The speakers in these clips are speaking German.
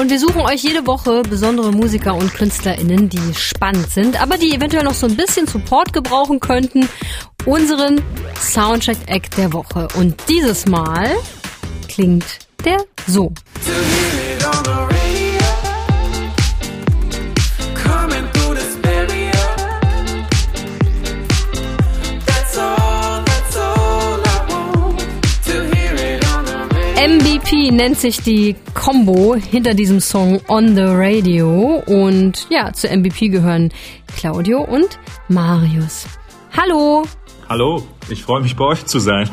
Und wir suchen euch jede Woche besondere Musiker und KünstlerInnen, die spannend sind, aber die eventuell noch so ein bisschen Support gebrauchen könnten. Unseren Soundcheck-Act der Woche. Und dieses Mal klingt der so. MBP nennt sich die Combo hinter diesem Song On the Radio. Und ja, zu MBP gehören Claudio und Marius. Hallo! Hallo, ich freue mich bei euch zu sein.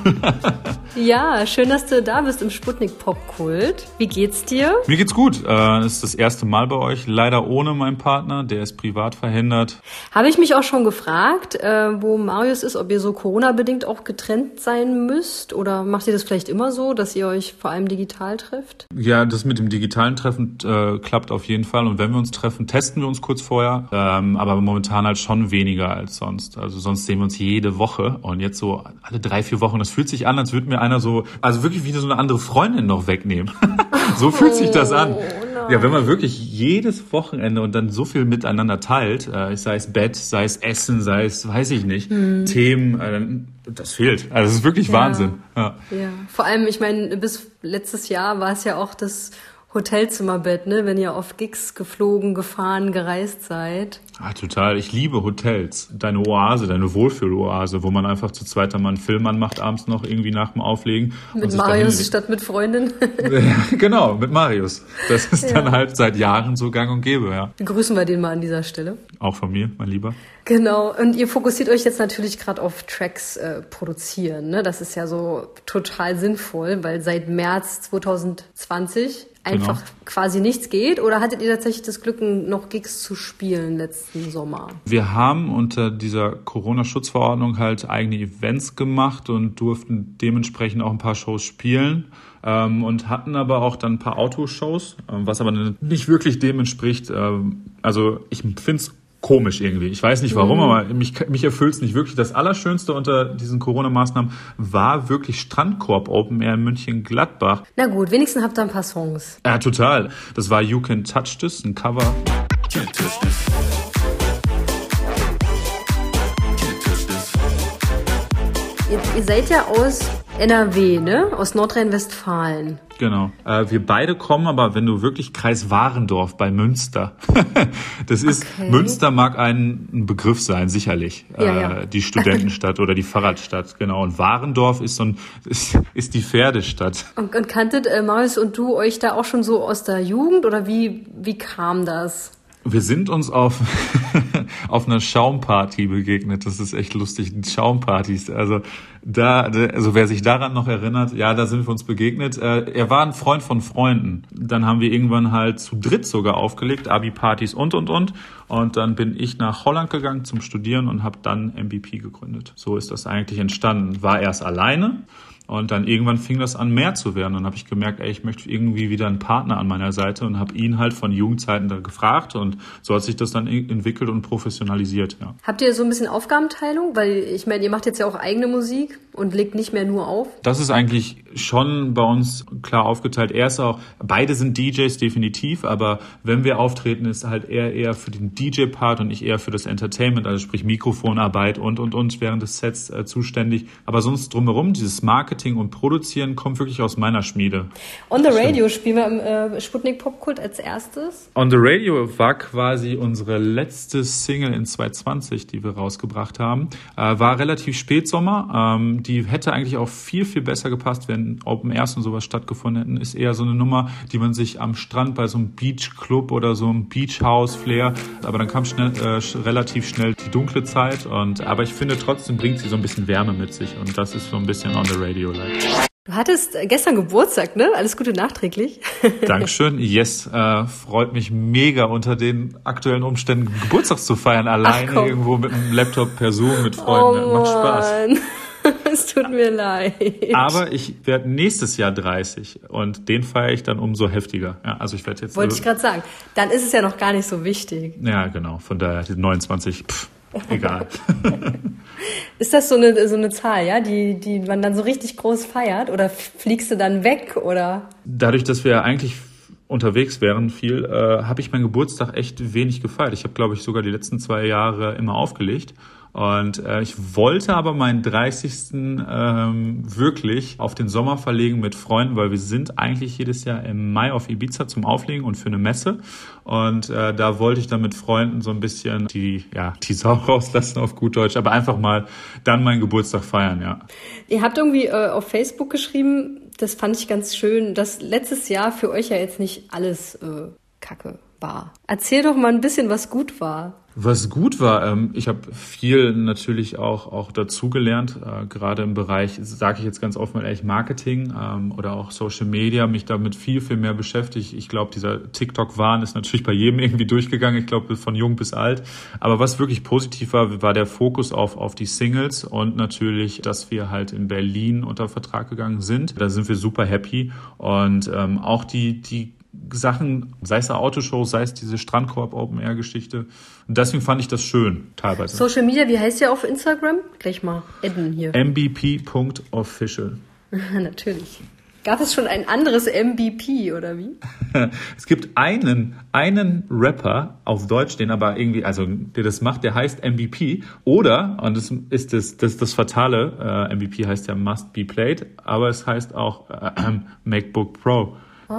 ja, schön, dass du da bist im Sputnik Popkult. Wie geht's dir? Mir geht's gut. Äh, es ist das erste Mal bei euch, leider ohne meinen Partner, der ist privat verhindert. Habe ich mich auch schon gefragt, äh, wo Marius ist, ob ihr so Corona-bedingt auch getrennt sein müsst oder macht ihr das vielleicht immer so, dass ihr euch vor allem digital trefft? Ja, das mit dem digitalen Treffen äh, klappt auf jeden Fall und wenn wir uns treffen, testen wir uns kurz vorher, ähm, aber momentan halt schon weniger als sonst. Also sonst sehen wir uns jede Woche und jetzt so alle drei, vier Wochen. Das fühlt sich an, als würde mir einer so, also wirklich wie so eine andere Freundin noch wegnehmen. so fühlt sich das an. Oh, ja, wenn man wirklich jedes Wochenende und dann so viel miteinander teilt, äh, sei es Bett, sei es Essen, sei es, weiß ich nicht, hm. Themen, äh, das fehlt. Also es ist wirklich ja. Wahnsinn. Ja. ja, vor allem, ich meine, bis letztes Jahr war es ja auch das Hotelzimmerbett, ne? wenn ihr auf Gigs geflogen, gefahren, gereist seid. Ah, total. Ich liebe Hotels. Deine Oase, deine Wohlfühloase, wo man einfach zu zweit mal einen Film anmacht, abends noch irgendwie nach dem Auflegen. Mit Marius statt mit Freundin. ja, genau, mit Marius. Das ist ja. dann halt seit Jahren so gang und gäbe, ja. Grüßen wir den mal an dieser Stelle. Auch von mir, mein Lieber. Genau. Und ihr fokussiert euch jetzt natürlich gerade auf Tracks äh, produzieren. Ne? Das ist ja so total sinnvoll, weil seit März 2020 einfach genau. quasi nichts geht? Oder hattet ihr tatsächlich das Glück, noch Gigs zu spielen letzten Sommer? Wir haben unter dieser Corona-Schutzverordnung halt eigene Events gemacht und durften dementsprechend auch ein paar Shows spielen. Ähm, und hatten aber auch dann ein paar Autoshows, ähm, was aber nicht wirklich dem entspricht. Ähm, also ich finde es komisch irgendwie. Ich weiß nicht warum, mhm. aber mich, mich erfüllt es nicht wirklich. Das Allerschönste unter diesen Corona-Maßnahmen war wirklich Strandkorb Open Air in München-Gladbach. Na gut, wenigstens habt ihr ein paar Songs. Ja, total. Das war You Can Touch This, ein Cover. Ihr, ihr seid ja aus NRW, ne? Aus Nordrhein-Westfalen. Genau. Äh, wir beide kommen aber, wenn du wirklich Kreis Warendorf bei Münster. das ist, okay. Münster mag ein, ein, Begriff sein, sicherlich. Ja, äh, ja. Die Studentenstadt oder die Fahrradstadt, genau. Und Warendorf ist so ein, ist, ist die Pferdestadt. Und, und kanntet äh, Marius und du euch da auch schon so aus der Jugend oder wie, wie kam das? Wir sind uns auf, auf einer Schaumparty begegnet. Das ist echt lustig. Schaumpartys. Also da, also wer sich daran noch erinnert, ja, da sind wir uns begegnet. Äh, er war ein Freund von Freunden. Dann haben wir irgendwann halt zu dritt sogar aufgelegt, Abi-Partys und und und. Und dann bin ich nach Holland gegangen zum Studieren und habe dann MVP gegründet. So ist das eigentlich entstanden. War erst alleine und dann irgendwann fing das an, mehr zu werden. Und habe ich gemerkt, ey, ich möchte irgendwie wieder einen Partner an meiner Seite und habe ihn halt von Jugendzeiten da gefragt. Und so hat sich das dann entwickelt und professionalisiert. Ja. Habt ihr so ein bisschen Aufgabenteilung? Weil ich meine, ihr macht jetzt ja auch eigene Musik und legt nicht mehr nur auf. Das ist eigentlich schon bei uns klar aufgeteilt. Er ist auch, beide sind DJs definitiv, aber wenn wir auftreten, ist halt er eher für den DJ-Part und ich eher für das Entertainment, also sprich Mikrofonarbeit und und und während des Sets äh, zuständig. Aber sonst drumherum, dieses Marketing Marketing und Produzieren kommt wirklich aus meiner Schmiede. On the Radio spielen wir im äh, Sputnik Popkult als erstes. On the Radio war quasi unsere letzte Single in 2020, die wir rausgebracht haben. Äh, war relativ Spätsommer. Ähm, die hätte eigentlich auch viel, viel besser gepasst, wenn Open Airs und sowas stattgefunden hätten. Ist eher so eine Nummer, die man sich am Strand bei so einem Beachclub oder so einem Beachhouse-Flair, aber dann kam schnell, äh, relativ schnell die dunkle Zeit. Und, aber ich finde trotzdem bringt sie so ein bisschen Wärme mit sich und das ist so ein bisschen on the radio. Radio Du hattest gestern Geburtstag, ne? Alles Gute nachträglich. Dankeschön. Yes, äh, freut mich mega unter den aktuellen Umständen Geburtstag zu feiern, alleine irgendwo mit einem Laptop per Zoom mit Freunden. Oh, Macht Spaß. es tut mir leid. Aber ich werde nächstes Jahr 30 und den feiere ich dann umso heftiger. Ja, also ich werde jetzt. Wollte ich gerade sagen. Dann ist es ja noch gar nicht so wichtig. Ja, genau. Von daher die 29. Pff, egal. Ist das so eine, so eine Zahl, ja, die, die man dann so richtig groß feiert? Oder fliegst du dann weg? Oder? Dadurch, dass wir eigentlich unterwegs wären viel, äh, habe ich meinen Geburtstag echt wenig gefeiert. Ich habe, glaube ich, sogar die letzten zwei Jahre immer aufgelegt. Und äh, ich wollte aber meinen 30. Ähm, wirklich auf den Sommer verlegen mit Freunden, weil wir sind eigentlich jedes Jahr im Mai auf Ibiza zum Auflegen und für eine Messe. Und äh, da wollte ich dann mit Freunden so ein bisschen die, ja, die Sau rauslassen auf gut Deutsch, aber einfach mal dann meinen Geburtstag feiern, ja. Ihr habt irgendwie äh, auf Facebook geschrieben, das fand ich ganz schön, dass letztes Jahr für euch ja jetzt nicht alles äh, Kacke war. Erzähl doch mal ein bisschen, was gut war. Was gut war, ähm, ich habe viel natürlich auch auch dazugelernt, äh, gerade im Bereich, sage ich jetzt ganz offen ehrlich, Marketing ähm, oder auch Social Media, mich damit viel viel mehr beschäftigt. Ich glaube, dieser TikTok-Wahn ist natürlich bei jedem irgendwie durchgegangen. Ich glaube, von jung bis alt. Aber was wirklich positiv war, war der Fokus auf auf die Singles und natürlich, dass wir halt in Berlin unter Vertrag gegangen sind. Da sind wir super happy und ähm, auch die die Sachen, sei es eine Autoshow, sei es diese Strandkorb Open Air Geschichte. Und deswegen fand ich das schön, teilweise. Social Media, wie heißt ihr auf Instagram? Gleich mal adden hier. mbp.official. Natürlich. Gab es schon ein anderes MVP oder wie? es gibt einen, einen Rapper auf Deutsch, den aber irgendwie, also der das macht, der heißt MVP. Oder, und das ist das, das, das Fatale, äh, MVP heißt ja Must Be Played, aber es heißt auch äh, äh, MacBook Pro. Oh.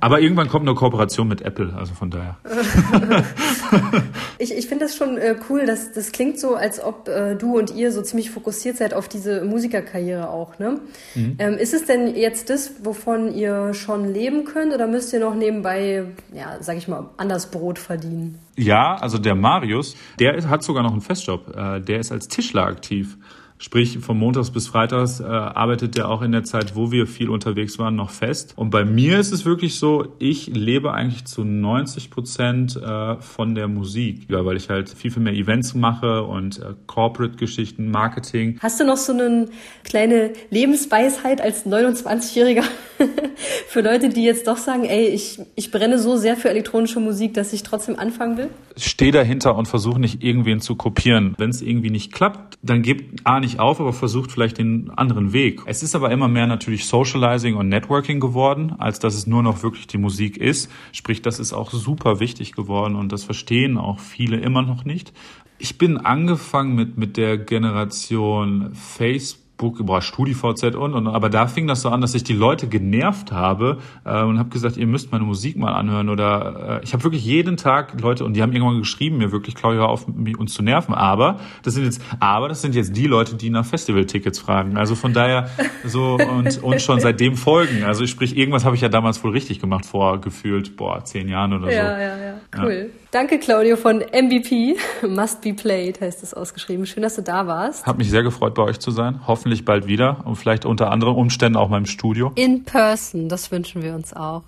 Aber irgendwann kommt eine Kooperation mit Apple, also von daher. ich ich finde das schon äh, cool, dass das klingt so, als ob äh, du und ihr so ziemlich fokussiert seid auf diese Musikerkarriere auch. Ne? Mhm. Ähm, ist es denn jetzt das, wovon ihr schon leben könnt, oder müsst ihr noch nebenbei, ja, sag ich mal, anders Brot verdienen? Ja, also der Marius, der hat sogar noch einen Festjob. Äh, der ist als Tischler aktiv. Sprich, von Montags bis Freitags äh, arbeitet er auch in der Zeit, wo wir viel unterwegs waren, noch fest. Und bei mir ist es wirklich so, ich lebe eigentlich zu 90 Prozent äh, von der Musik, ja, weil ich halt viel, viel mehr Events mache und äh, Corporate-Geschichten, Marketing. Hast du noch so eine kleine Lebensweisheit als 29-Jähriger für Leute, die jetzt doch sagen, ey, ich, ich brenne so sehr für elektronische Musik, dass ich trotzdem anfangen will? Steh dahinter und versuche nicht irgendwen zu kopieren. Wenn es irgendwie nicht klappt, dann gebt A nicht auf, aber versucht vielleicht den anderen Weg. Es ist aber immer mehr natürlich Socializing und Networking geworden, als dass es nur noch wirklich die Musik ist. Sprich, das ist auch super wichtig geworden und das verstehen auch viele immer noch nicht. Ich bin angefangen mit, mit der Generation Facebook, boah, StudiVZ und, und, aber da fing das so an, dass ich die Leute genervt habe äh, und habe gesagt, ihr müsst meine Musik mal anhören oder äh, ich habe wirklich jeden Tag Leute und die haben irgendwann geschrieben, mir wirklich, Claudia, auf, uns zu nerven, aber das sind jetzt, aber das sind jetzt die Leute, die nach Festivaltickets fragen. Also von daher so und, und schon seitdem folgen. Also sprich, irgendwas habe ich ja damals wohl richtig gemacht vor gefühlt, boah, zehn Jahren oder so. Ja, ja, ja, cool. Ja. Danke, Claudio von MVP. Must be played heißt es ausgeschrieben. Schön, dass du da warst. Hat mich sehr gefreut, bei euch zu sein. Hoffentlich bald wieder und vielleicht unter anderen Umständen auch mal im Studio. In person, das wünschen wir uns auch.